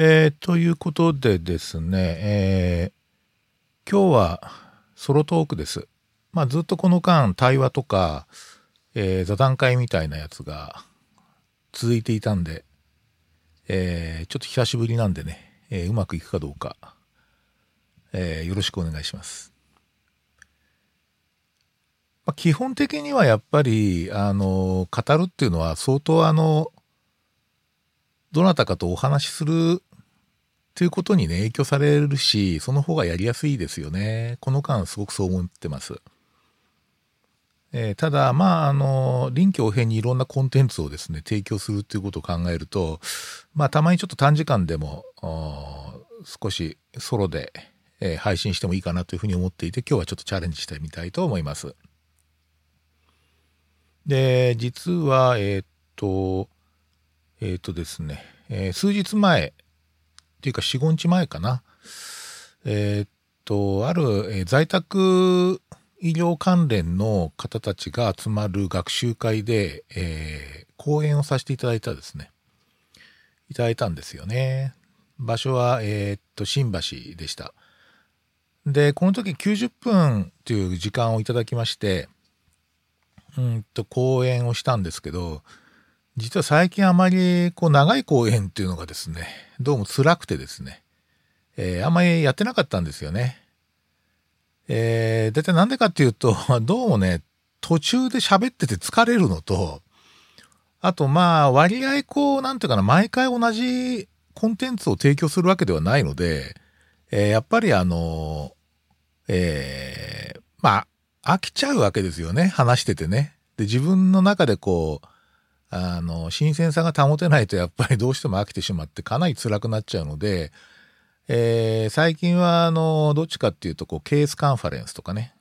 えー、ということでですね、えー、今日はソロトークです。まあずっとこの間対話とか、えー、座談会みたいなやつが続いていたんで、えー、ちょっと久しぶりなんでね、えー、うまくいくかどうか、えー、よろしくお願いします。まあ、基本的にはやっぱり、あの、語るっていうのは相当あの、どなたかとお話しするということにね、影響されるし、その方がやりやすいですよね。この間すごくそう思ってます。えー、ただ、まあ、あの、臨機応変にいろんなコンテンツをですね、提供するっていうことを考えると、まあ、たまにちょっと短時間でも、少しソロで、えー、配信してもいいかなというふうに思っていて、今日はちょっとチャレンジしてみたいと思います。で、実は、えっ、と、えっ、とですね、え、数日前、っていうか4、5日前かな、えっと、ある、え、在宅医療関連の方たちが集まる学習会で、えー、講演をさせていただいたですね、いただいたんですよね。場所は、えー、っと、新橋でした。で、この時90分という時間をいただきまして、うんと講演をしたんですけど、実は最近あまりこう長い講演っていうのがですね、どうも辛くてですね、えー、あまりやってなかったんですよね。えー、大体なんでかっていうと、どうもね、途中で喋ってて疲れるのと、あとまあ割合こう、なんていうかな、毎回同じコンテンツを提供するわけではないので、えー、やっぱりあの、えー、まあ、飽きちゃうわけですよね、話しててね。で、自分の中でこう、あの、新鮮さが保てないとやっぱりどうしても飽きてしまってかなり辛くなっちゃうので、えー、最近はあの、どっちかっていうとこう、ケースカンファレンスとかね、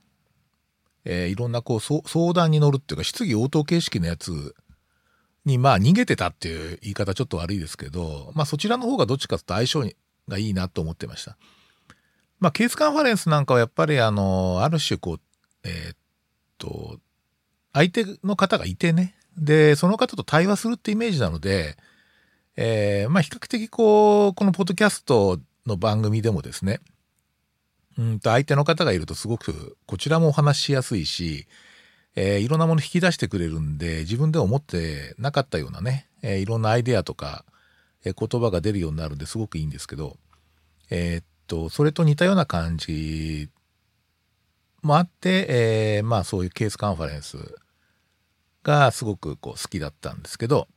えー、いろんなこう、相談に乗るっていうか、質疑応答形式のやつにまあ逃げてたっていう言い方ちょっと悪いですけど、まあそちらの方がどっちかと相性がいいなと思ってました。まあケースカンファレンスなんかはやっぱりあの、ある種こう、えー、っと、相手の方がいてね、で、その方と対話するってイメージなので、えー、まあ比較的こう、このポッドキャストの番組でもですね、うんと相手の方がいるとすごくこちらもお話しやすいし、えー、いろんなもの引き出してくれるんで、自分で思ってなかったようなね、えー、いろんなアイデアとか、えー、言葉が出るようになるんですごくいいんですけど、えー、っと、それと似たような感じもあって、えー、まあそういうケースカンファレンスがすごくこう好きだったんですけど、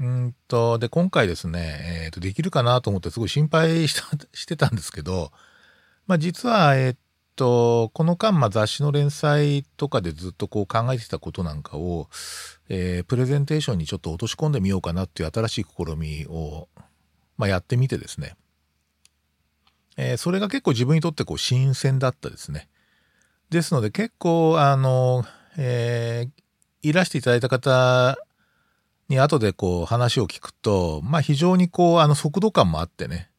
うんと、で、今回ですね、えっ、ー、と、できるかなと思ってすごい心配した してたんですけど、まあ実は、えっ、ー、と、この間、まあ雑誌の連載とかでずっとこう考えてたことなんかを、えー、プレゼンテーションにちょっと落とし込んでみようかなっていう新しい試みを、まあやってみてですね、えー、それが結構自分にとってこう新鮮だったですね。ですので結構、あの、えー、いらしていただいた方に後でこう話を聞くと、まあ非常にこうあの速度感もあってね、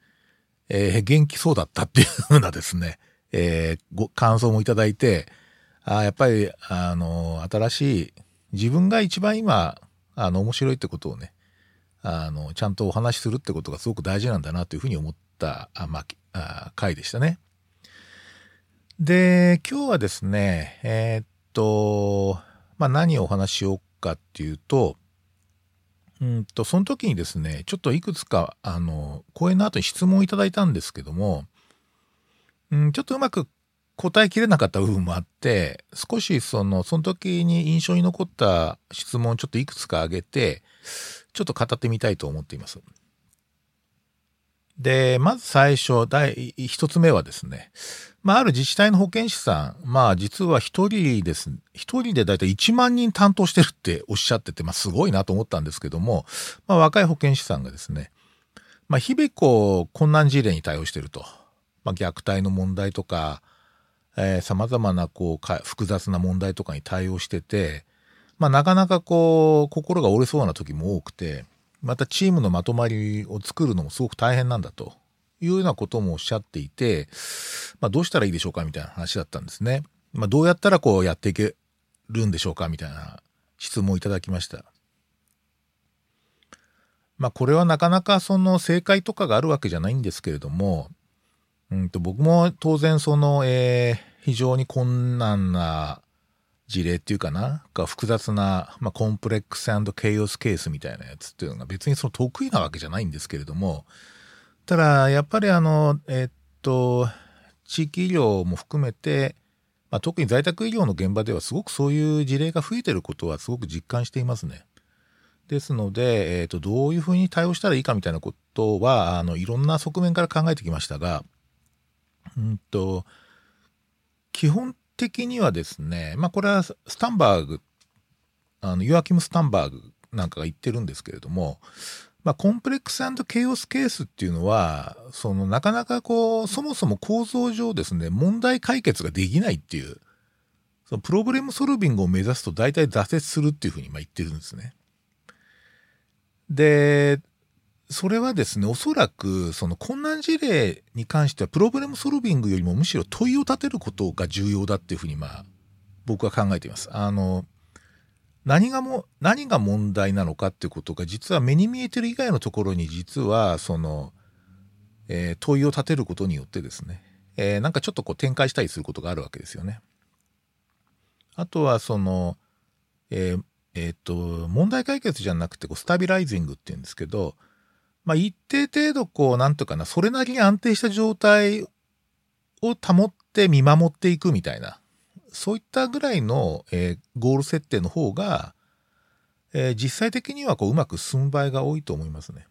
えー、元気そうだったっていうふうなですね、えー、ご感想もいただいて、あやっぱりあの新しい自分が一番今あの面白いってことをね、あのちゃんとお話しするってことがすごく大事なんだなというふうに思ったあ、まあ、回でしたね。で、今日はですね、えー、っと、まあ、何をお話ししようかっていうと、うんと、その時にですね、ちょっといくつか、あの、講演の後に質問をいただいたんですけども、うん、ちょっとうまく答えきれなかった部分もあって、少しその、その時に印象に残った質問をちょっといくつか挙げて、ちょっと語ってみたいと思っています。で、まず最初、第一つ目はですね、まあ、ある自治体の保健師さん、まあ、実は一人です。一人でだいたい1万人担当してるっておっしゃってて、まあ、すごいなと思ったんですけども、まあ、若い保健師さんがですね、まあ、日々こう、困難事例に対応してると。まあ、虐待の問題とか、えー、様々なこう、複雑な問題とかに対応してて、まあ、なかなかこう、心が折れそうな時も多くて、またチームのまとまりを作るのもすごく大変なんだというようなこともおっしゃっていて、まあ、どうしたらいいでしょうかみたいな話だったんですね。まあ、どうやったらこうやっていけるんでしょうかみたいな質問をいただきました。まあこれはなかなかその正解とかがあるわけじゃないんですけれども、うんと僕も当然その、えー、非常に困難な事例っていうかな、が複雑な、まあ、コンプレックスケイオスケースみたいなやつっていうのが別にその得意なわけじゃないんですけれども、ただやっぱりあの、え、っと、地域医療も含めて、まあ、特に在宅医療の現場ではすごくそういう事例が増えてることはすごく実感していますね。ですので、えーと、どういうふうに対応したらいいかみたいなことはあのいろんな側面から考えてきましたが、うんと、基本的にはですね、まあ、これはスタンバーグあのユアキム・スタンバーグなんかが言ってるんですけれども、まあ、コンプレックスケイオスケースっていうのは、そのなかなかこう、そもそも構造上ですね、問題解決ができないっていう、そのプロブレムソルビングを目指すと大体挫折するっていうふうにま言ってるんですね。で、それはですね、おそらくその困難事例に関してはプロブレムソルビングよりもむしろ問いを立てることが重要だっていうふうにまあ僕は考えています。あの、何がも、何が問題なのかっていうことが実は目に見えてる以外のところに実はその、えー、問いを立てることによってですね、えー、なんかちょっとこう展開したりすることがあるわけですよね。あとはその、えー、えっ、と、問題解決じゃなくてこうスタビライジングっていうんですけど、まあ一定程度こう、なんとかな、それなりに安定した状態を保って見守っていくみたいな、そういったぐらいの、えー、ゴール設定の方が、えー、実際的にはこううまく進む場合が多いと思いますね。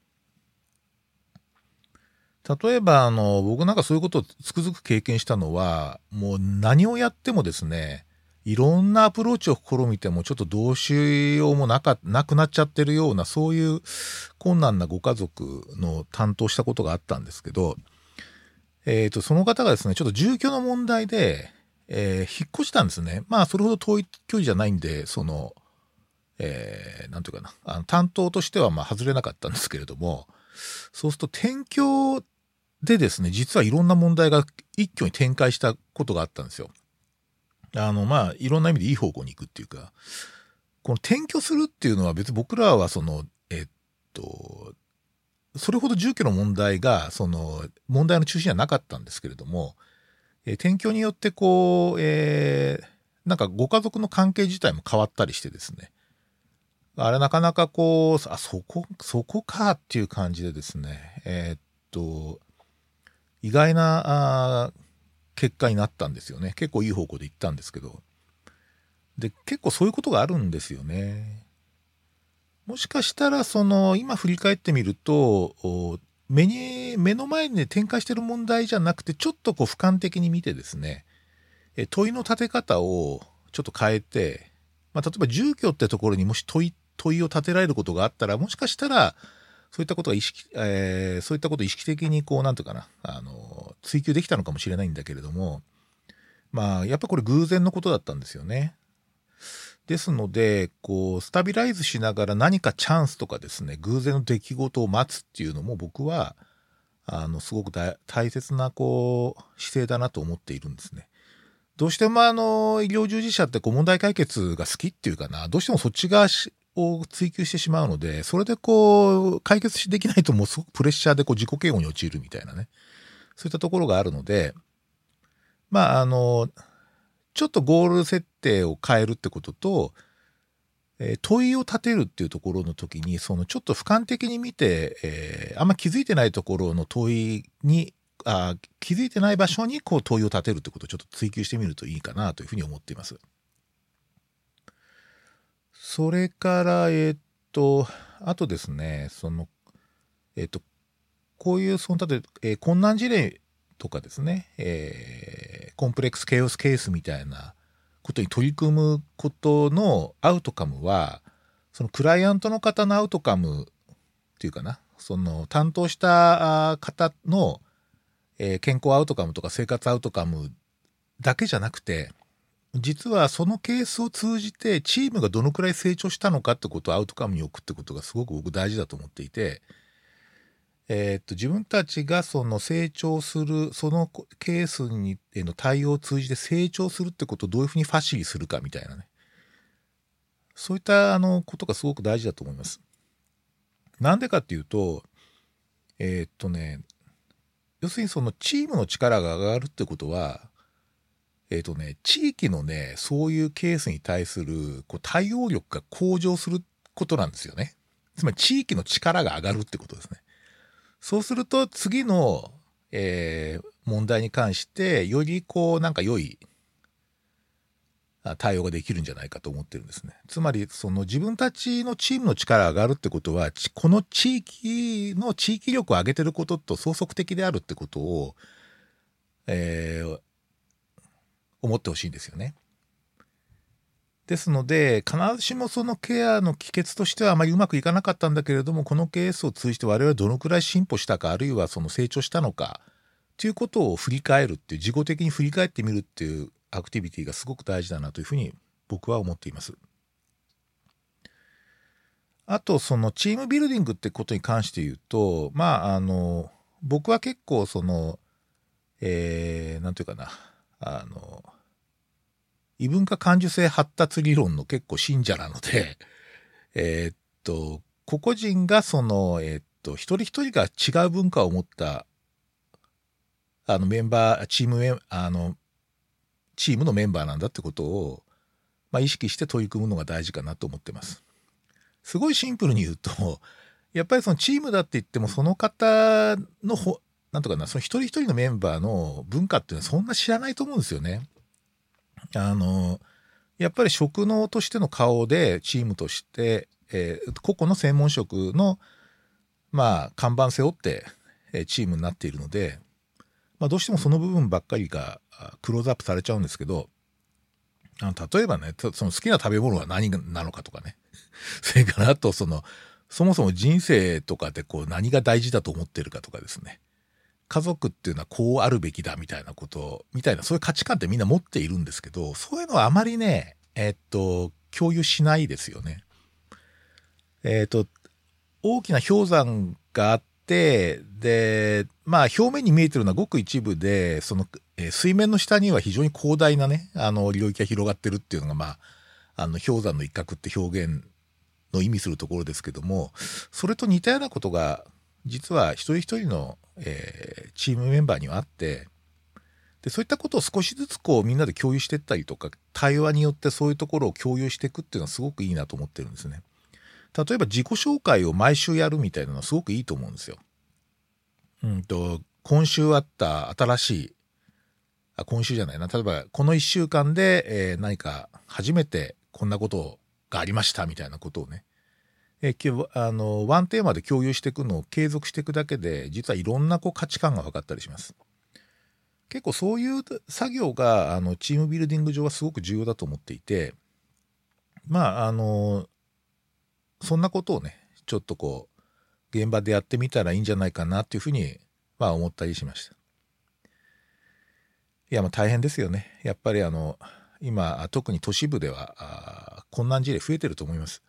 例えば、あの、僕なんかそういうことをつくづく経験したのは、もう何をやってもですね、いろんなアプローチを試みてもちょっとどうしようもなか、なくなっちゃってるような、そういう困難なご家族の担当したことがあったんですけど、えっ、ー、と、その方がですね、ちょっと住居の問題で、えー、引っ越したんですね。まあ、それほど遠い距離じゃないんで、その、えー、なんていうかな、あの担当としてはまあ外れなかったんですけれども、そうすると転居でですね、実はいろんな問題が一挙に展開したことがあったんですよ。あの、まあ、いろんな意味でいい方向に行くっていうか、この転居するっていうのは別に僕らはその、えっと、それほど住居の問題が、その、問題の中心にはなかったんですけれども、えー、転居によってこう、えー、なんかご家族の関係自体も変わったりしてですね。あれなかなかこう、あ、そこ、そこかっていう感じでですね、えー、っと、意外なあ結果になったんですよね。結構いい方向で行ったんですけど。で、結構そういうことがあるんですよね。もしかしたら、その、今振り返ってみると、目に、目の前にね展開してる問題じゃなくて、ちょっとこう俯瞰的に見てですね、え問いの立て方をちょっと変えて、まあ、例えば住居ってところにもし問い、問いを立てられることがあったら、もしかしたら、そういったことが意識、えー、そういったことを意識的にこう、なんていうかな、あの、追求できたのかもしれないんだけれども、まあ、やっぱこれ偶然のことだったんですよね。ですので、こう、スタビライズしながら何かチャンスとかですね、偶然の出来事を待つっていうのも僕は、あの、すごく大切な、こう、姿勢だなと思っているんですね。どうしてもあの、医療従事者ってこう問題解決が好きっていうかな、どうしてもそっち側を追求してしまうので、それでこう、解決しできないともうすごくプレッシャーでこう自己嫌悪に陥るみたいなね、そういったところがあるので、まああの、ちょっとゴール設定を変えるってことと、えー、問いを立てるっていうところの時に、そのちょっと俯瞰的に見て、えー、あんま気づいてないところの問いに、あ気づいてない場所にこう問いを立てるってことをちょっと追求してみるといいかなというふうに思っています。それから、えっ、と、あとですね、その、えっ、と、こういう、その、例えば、えー、困難事例とかですね、えー、コンプレックスケイオスケースみたいなことに取り組むことのアウトカムは、そのクライアントの方のアウトカムっていうかな、その担当した方の、え、健康アウトカムとか生活アウトカムだけじゃなくて、実はそのケースを通じてチームがどのくらい成長したのかってことをアウトカムに置くってことがすごく僕大事だと思っていて、えー、っと、自分たちがその成長する、そのケースにへの対応を通じて成長するってことをどういうふうにファシリするかみたいなね。そういったあのことがすごく大事だと思います。なんでかっていうと、えー、っとね、要するにそのチームの力が上がるってことは、えっ、とね、地域のね、そういうケースに対するこう対応力が向上することなんですよね。つまり地域の力が上がるってことですね。そうすると次の、えー、問題に関してよりこうなんか良い対応ができるんじゃないかと思ってるんですね。つまり、その自分たちのチームの力が上がるってことは、この地域の地域力を上げてることと相続的であるってことを、えー、思ってほしいんですよね。ですので、必ずしもそのケアの帰結としてはあまりうまくいかなかったんだけれども、このケースを通じて我々はどのくらい進歩したか、あるいはその成長したのか、ということを振り返るっていう、自己的に振り返ってみるっていうアクティビティがすごく大事だなというふうに僕は思っています。あとそのチームビルディングってことに関して言うとまああの僕は結構そのえー、なんていうかなあの異文化感受性発達理論の結構信者なので えっと個々人がそのえー、っと一人一人が違う文化を持ったあのメンバーチームメンあのチームのメンバーなんだってことを、まあ、意識して取り組むのが大事かなと思ってます。すごいシンプルに言うと、やっぱりそのチームだって言っても、その方のほ、なんとかな、その一人一人のメンバーの文化っていうのはそんな知らないと思うんですよね。あの、やっぱり職能としての顔でチームとして、えー、個々の専門職の、まあ、看板背負って、えー、チームになっているので、まあ、どうしてもその部分ばっかりがクローズアップされちゃうんですけど、あの例えばね、その好きな食べ物は何なのかとかね。それからあとその、そもそも人生とかでこう何が大事だと思ってるかとかですね。家族っていうのはこうあるべきだみたいなこと、みたいなそういう価値観ってみんな持っているんですけど、そういうのはあまりね、えっと、共有しないですよね。えっと、大きな氷山があって、で、まあ表面に見えてるのはごく一部で、その、えー、水面の下には非常に広大なね、あの領域が広がってるっていうのが、まあ、あの氷山の一角って表現の意味するところですけども、それと似たようなことが、実は一人一人の、えー、チームメンバーにはあって、で、そういったことを少しずつこうみんなで共有していったりとか、対話によってそういうところを共有していくっていうのはすごくいいなと思ってるんですね。例えば自己紹介を毎週やるみたいなのはすごくいいと思うんですよ。うんと、今週あった新しい、あ、今週じゃないな。例えば、この1週間で、えー、何か初めてこんなことがありましたみたいなことをね、え、あの、ワンテーマで共有していくのを継続していくだけで、実はいろんなこう価値観が分かったりします。結構そういう作業が、あの、チームビルディング上はすごく重要だと思っていて、まあ、あの、そんなことをね、ちょっとこう、現場でやってみたらいいんじゃないかなっていうふうに、まあ思ったりしました。いや、まあ大変ですよね。やっぱりあの、今、特に都市部では、困難事例増えてると思います。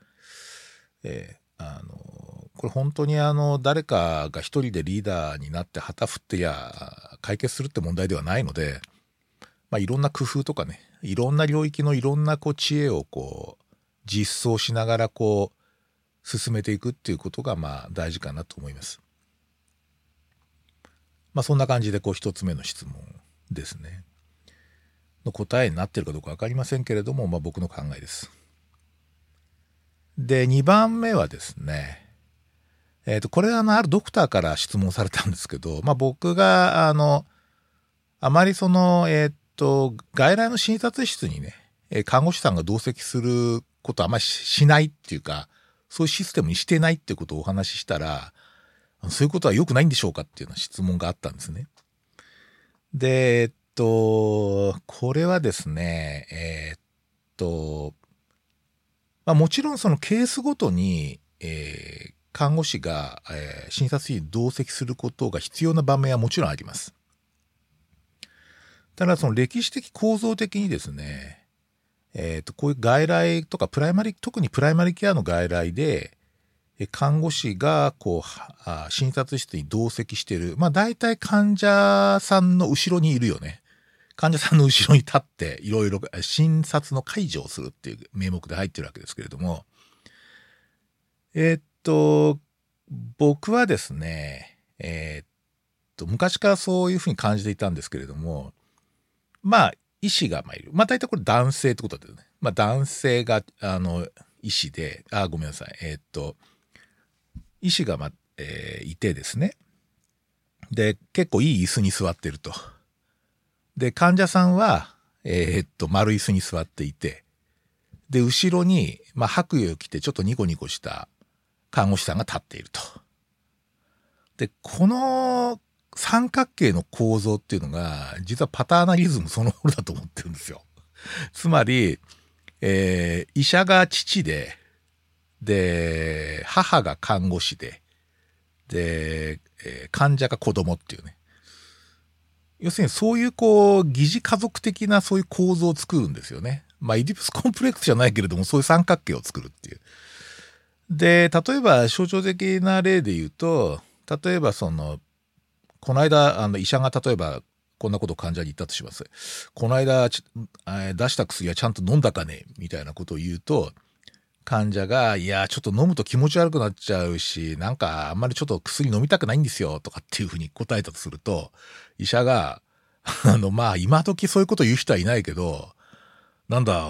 えー、あの、これ本当にあの、誰かが一人でリーダーになって旗振ってや、解決するって問題ではないので、まあいろんな工夫とかね、いろんな領域のいろんなこう知恵をこう、実装しながらこう、進めていくっていうことがまあ大事かなと思います。まあそんな感じでこう一つ目の質問ですね。の答えになってるかどうか分かりませんけれども、まあ僕の考えです。で、2番目はですね、えっ、ー、と、これはあの、あるドクターから質問されたんですけど、まあ僕が、あの、あまりその、えっ、ー、と、外来の診察室にね、看護師さんが同席することあまりしないっていうか、そういうシステムにしてないっていうことをお話ししたら、そういうことは良くないんでしょうかっていうような質問があったんですね。で、えっと、これはですね、え、っと、まあ、もちろんそのケースごとに、えー、看護師が、えー、診察室に同席することが必要な場面はもちろんあります。ただその歴史的構造的にですね、えっ、ー、と、こういう外来とか、プライマリ、特にプライマリケアの外来でえ、看護師が、こう、診察室に同席してる。まあ、大体患者さんの後ろにいるよね。患者さんの後ろに立って、いろいろ診察の解除をするっていう名目で入ってるわけですけれども、えっ、と、僕はですね、えー、っと、昔からそういうふうに感じていたんですけれども、まあ、医師がまあいる。まあ、大体これ男性ってことでね。まあ、男性が、あの、医師で、あ、ごめんなさい。えー、っと、医師がまあ、えー、いてですね。で、結構いい椅子に座ってると。で、患者さんは、えー、っと、丸椅子に座っていて、で、後ろに、まあ、白衣を着てちょっとニコニコした看護師さんが立っていると。で、この三角形の構造っていうのが、実はパターナリズムそのものだと思ってるんですよ。つまり、えー、医者が父で、で、母が看護師で、で、えー、患者が子供っていうね。要するにそういうこう、疑似家族的なそういう構造を作るんですよね。まあ、イディプスコンプレックスじゃないけれども、そういう三角形を作るっていう。で、例えば象徴的な例で言うと、例えばその、この間、あの、医者が例えば、こんなこと患者に言ったとします。この間、出した薬はちゃんと飲んだかね？みたいなことを言うと、患者が、いや、ちょっと飲むと気持ち悪くなっちゃうし、なんかあんまりちょっと薬飲みたくないんですよ、とかっていうふうに答えたとすると、医者が、あの、まあ、今時そういうこと言う人はいないけど、なんだ、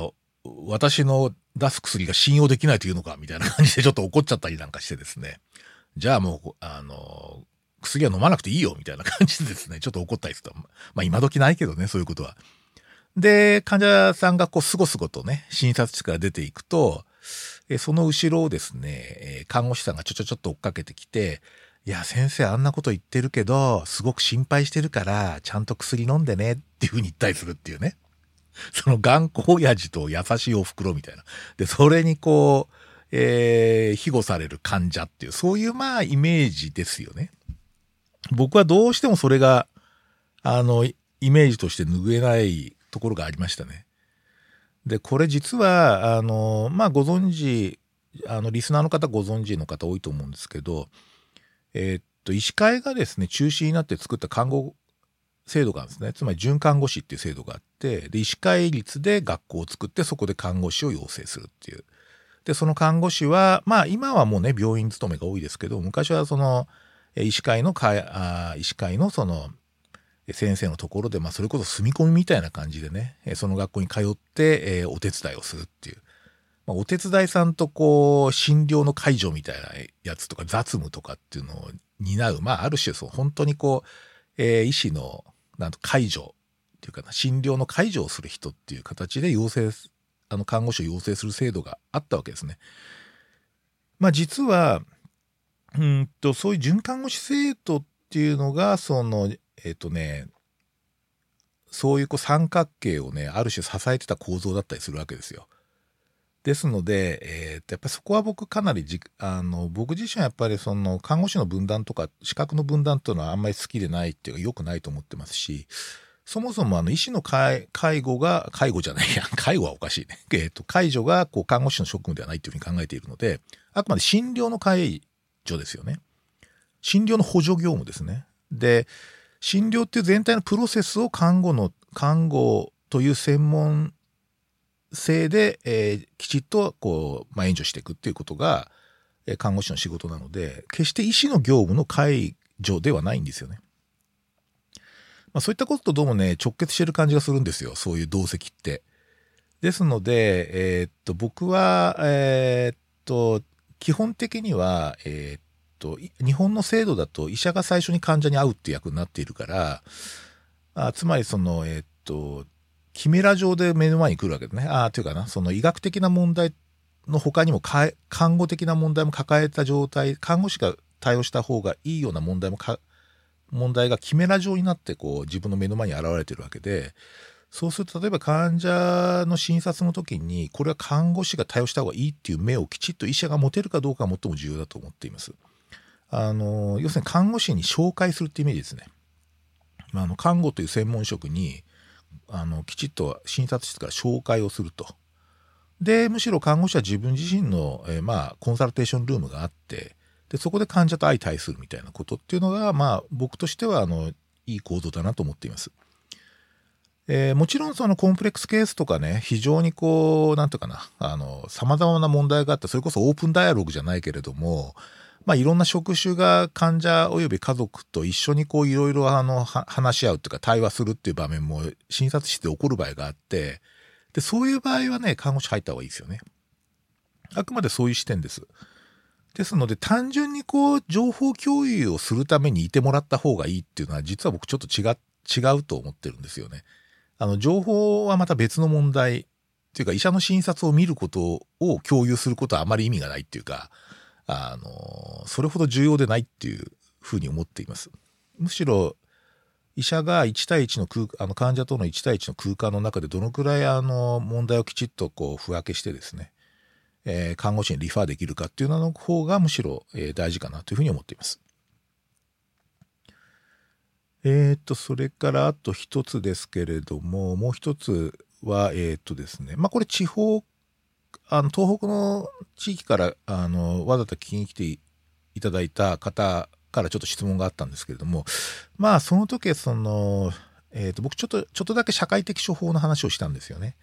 私の出す薬が信用できないというのか、みたいな感じでちょっと怒っちゃったりなんかしてですね。じゃあもう、あの、薬は飲まなくていいよ、みたいな感じでですね、ちょっと怒ったりすると。まあ今時ないけどね、そういうことは。で、患者さんがこう、すごすごとね、診察室から出ていくと、えその後ろをですね、え看護師さんがちょちょちょっと追っかけてきて、いや、先生あんなこと言ってるけど、すごく心配してるから、ちゃんと薬飲んでねっていう風に言ったりするっていうね。その頑固親父と優しいお袋みたいな。で、それにこう、えー、庇護される患者っていう、そういうまあイメージですよね。僕はどうしてもそれが、あの、イメージとして拭えないところがありましたね。で、これ実は、あの、まあご存知、あの、リスナーの方ご存知の方多いと思うんですけど、えー、っと、医師会がですね、中止になって作った看護制度があるんですね。つまり准看護師っていう制度があって、で、医師会率で学校を作って、そこで看護師を養成するっていう。で、その看護師は、まあ今はもうね、病院勤めが多いですけど、昔はその、医師会の会、あ医師会のその、先生のところで、まあそれこそ住み込みみたいな感じでね、その学校に通って、えー、お手伝いをするっていう。まあ、お手伝いさんとこう、診療の介助みたいなやつとか雑務とかっていうのを担う、まあある種そう、本当にこう、えー、医師のなんと介助っていうかな、診療の介助をする人っていう形で要請、あの看護師を要請する制度があったわけですね。まあ実は、うんと、そういう准看護師制度っていうのが、その、えっ、ー、とね、そういうこう三角形をね、ある種支えてた構造だったりするわけですよ。ですので、えー、やっぱりそこは僕かなりじあの僕自身はやっぱりその看護師の分断とか資格の分断というのはあんまり好きでないっていうか良くないと思ってますしそもそもあの医師の介護が介護じゃないや 介護はおかしいね、えーと、介助がこう看護師の職務ではないというふうに考えているのであくまで診療の介助ですよね。診療の補助業務ですね。で診療っていう全体のプロセスを看護の看護という専門性で、えー、きちっとこう、まあ、援助していくっていうことが、えー、看護師の仕事なので決して医師の業務の介助ではないんですよね。まあ、そういったこととどうもね直結してる感じがするんですよそういう同席って。ですので、えー、っと僕は、えー、っと基本的には、えー、っと日本の制度だと医者が最初に患者に会うって役になっているからあつまりそのえっとキメラ上で目の前に来るわけですね。ああ、というかな、その医学的な問題の他にも看護的な問題も抱えた状態、看護師が対応した方がいいような問題も問題がキメラ状になってこう自分の目の前に現れてるわけで、そうすると例えば患者の診察の時にこれは看護師が対応した方がいいっていう目をきちっと医者が持てるかどうかが最も重要だと思っています。あの要するに看護師に紹介するってイメージですね。まあ、あの看護という専門職にあのきちっと診察室から紹介をすると。でむしろ看護師は自分自身の、えー、まあコンサルテーションルームがあってでそこで患者と相対するみたいなことっていうのがまあ僕としてはあのいい構造だなと思っています。えー、もちろんそのコンプレックスケースとかね非常にこう何て言うかなあの様々な問題があってそれこそオープンダイアログじゃないけれどもまあ、いろんな職種が患者及び家族と一緒にこういろいろあの話し合うというか対話するっていう場面も診察室で起こる場合があってでそういう場合はね看護師入った方がいいですよね。あくまでそういう視点です。ですので単純にこう情報共有をするためにいてもらった方がいいっていうのは実は僕ちょっと違違うと思ってるんですよね。あの情報はまた別の問題っていうか医者の診察を見ることを共有することはあまり意味がないっていうかあのそれほど重要でないっていうふうに思っています。むしろ医者が1対1の空あの患者との1対1の空間の中でどのくらいあの問題をきちっとこうふ分けしてですねえー、看護師にリファーできるかっていうのの方がむしろ、えー、大事かなというふうに思っています。えっ、と、それからあと一つですけれども、もう一つは、えっ、とですね、まあこれ地方、あの、東北の地域から、あの、わざと聞きに来ていただいた方からちょっと質問があったんですけれども、まあその時、その、えっ、と、僕ちょっと、ちょっとだけ社会的処方の話をしたんですよね。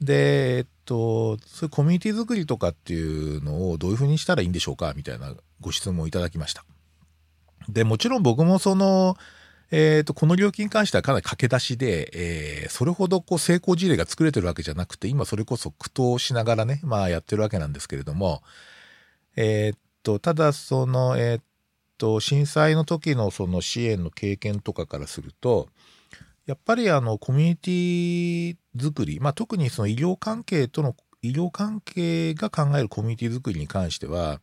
で、えっと、そういうコミュニティ作りとかっていうのをどういうふうにしたらいいんでしょうかみたいなご質問をいただきました。で、もちろん僕もその、えっ、と、この料金に関してはかなり駆け出しで、えー、それほどこう成功事例が作れてるわけじゃなくて、今それこそ苦闘しながらね、まあやってるわけなんですけれども、えっと、ただその、えっと、震災の時のその支援の経験とかからすると、やっぱりあのコミュニティ作り、まあ、特にその医療関係との医療関係が考えるコミュニティ作りに関しては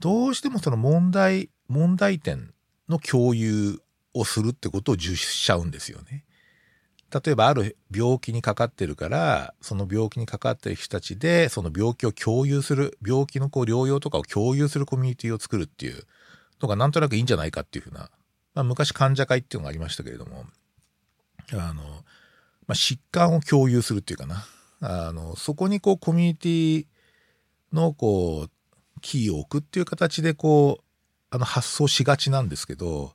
どうしてもその問題問題点の共有をするってことを重視しちゃうんですよね。例えばある病気にかかってるからその病気にかかってる人たちでその病気を共有する病気のこう療養とかを共有するコミュニティを作るっていうのがなんとなくいいんじゃないかっていうふうな、まあ、昔患者会っていうのがありましたけれどもあの、まあ、疾患を共有するっていうかな。あの、そこにこうコミュニティのこう、キーを置くっていう形でこう、あの発想しがちなんですけど、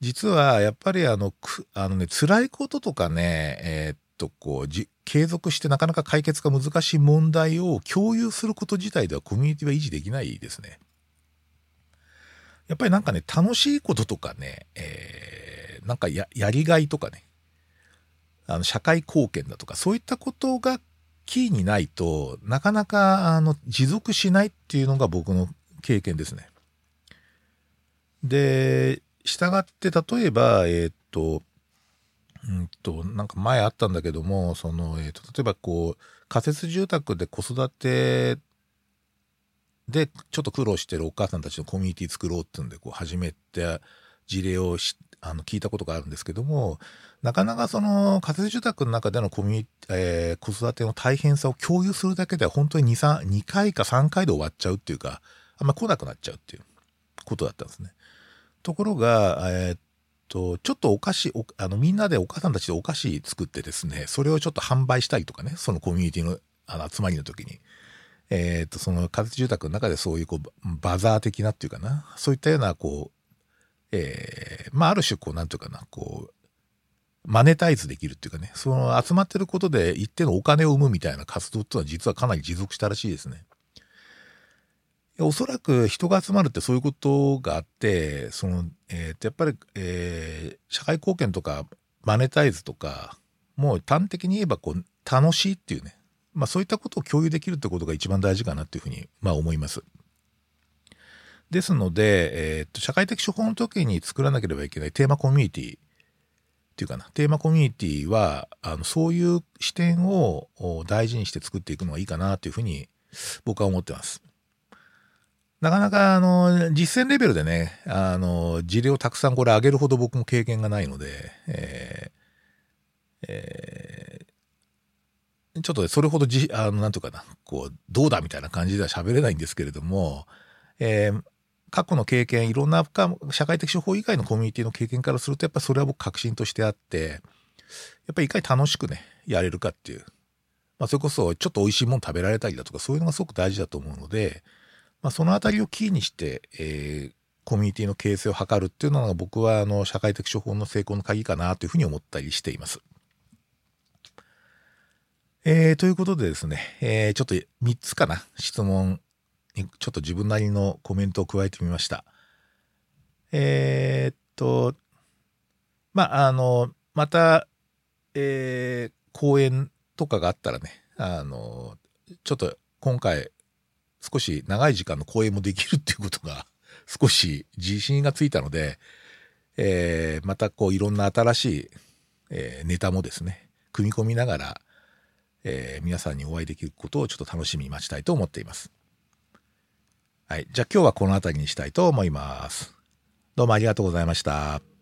実はやっぱりあのく、あのね、辛いこととかね、えー、っと、こうじ、継続してなかなか解決が難しい問題を共有すること自体ではコミュニティは維持できないですね。やっぱりなんかね、楽しいこととかね、えー、なんかややりがいとかね、あの社会貢献だとかそういったことがキーにないとなかなかあの持続しないっていうのが僕の経験ですね。で従って例えばえー、っとうんとなんか前あったんだけどもその、えー、っと例えばこう仮設住宅で子育てでちょっと苦労してるお母さんたちのコミュニティ作ろうっていうんでこう始めて事例をしあの聞いたことがあるんですけどもなかなかその仮設住宅の中でのコミュニ、えー、子育ての大変さを共有するだけでは本当に 2, 2回か3回で終わっちゃうっていうかあんま来なくなっちゃうっていうことだったんですね。ところが、えー、っとちょっとお菓子あのみんなでお母さんたちでお菓子作ってですねそれをちょっと販売したりとかねそのコミュニティのあの集まりの時に。えー、っとその仮設住宅の中でそういうこうバザー的なっていうかなそういったようなこうえー、まあある種こうなんていうかなこうマネタイズできるっていうかねその集まってることで一定のお金を生むみたいな活動っていうのは実はかなり持続したらしいですね。おそらく人が集まるってそういうことがあってその、えー、やっぱり、えー、社会貢献とかマネタイズとかもう端的に言えばこう楽しいっていうね、まあ、そういったことを共有できるってことが一番大事かなっていうふうに、まあ、思います。ですので、えー、っと、社会的処方の時に作らなければいけないテーマコミュニティっていうかな、テーマコミュニティは、あの、そういう視点を大事にして作っていくのがいいかなというふうに僕は思ってます。なかなか、あの、実践レベルでね、あの、事例をたくさんこれ上げるほど僕も経験がないので、えー、えー、ちょっとねそれほどじ、あの、なんとかな、こう、どうだみたいな感じでは喋れないんですけれども、えー、過去の経験いろんな社会的処方以外のコミュニティの経験からするとやっぱそれは僕確信としてあってやっぱりいかに楽しくねやれるかっていう、まあ、それこそちょっと美味しいもの食べられたりだとかそういうのがすごく大事だと思うので、まあ、その辺りをキーにして、えー、コミュニティの形成を図るっていうのが僕はあの社会的処方の成功の鍵かなというふうに思ったりしています。えー、ということでですね、えー、ちょっと3つかな質問にちょっと自分なりのコメントを加えてみました。えー、っと、まあ、あの、また、えー、講演とかがあったらね、あの、ちょっと今回少し長い時間の講演もできるっていうことが 少し自信がついたので、えー、またこういろんな新しい、えー、ネタもですね、組み込みながら、えー、皆さんにお会いできることをちょっと楽しみに待ちたいと思っています。はい。じゃあ今日はこの辺りにしたいと思います。どうもありがとうございました。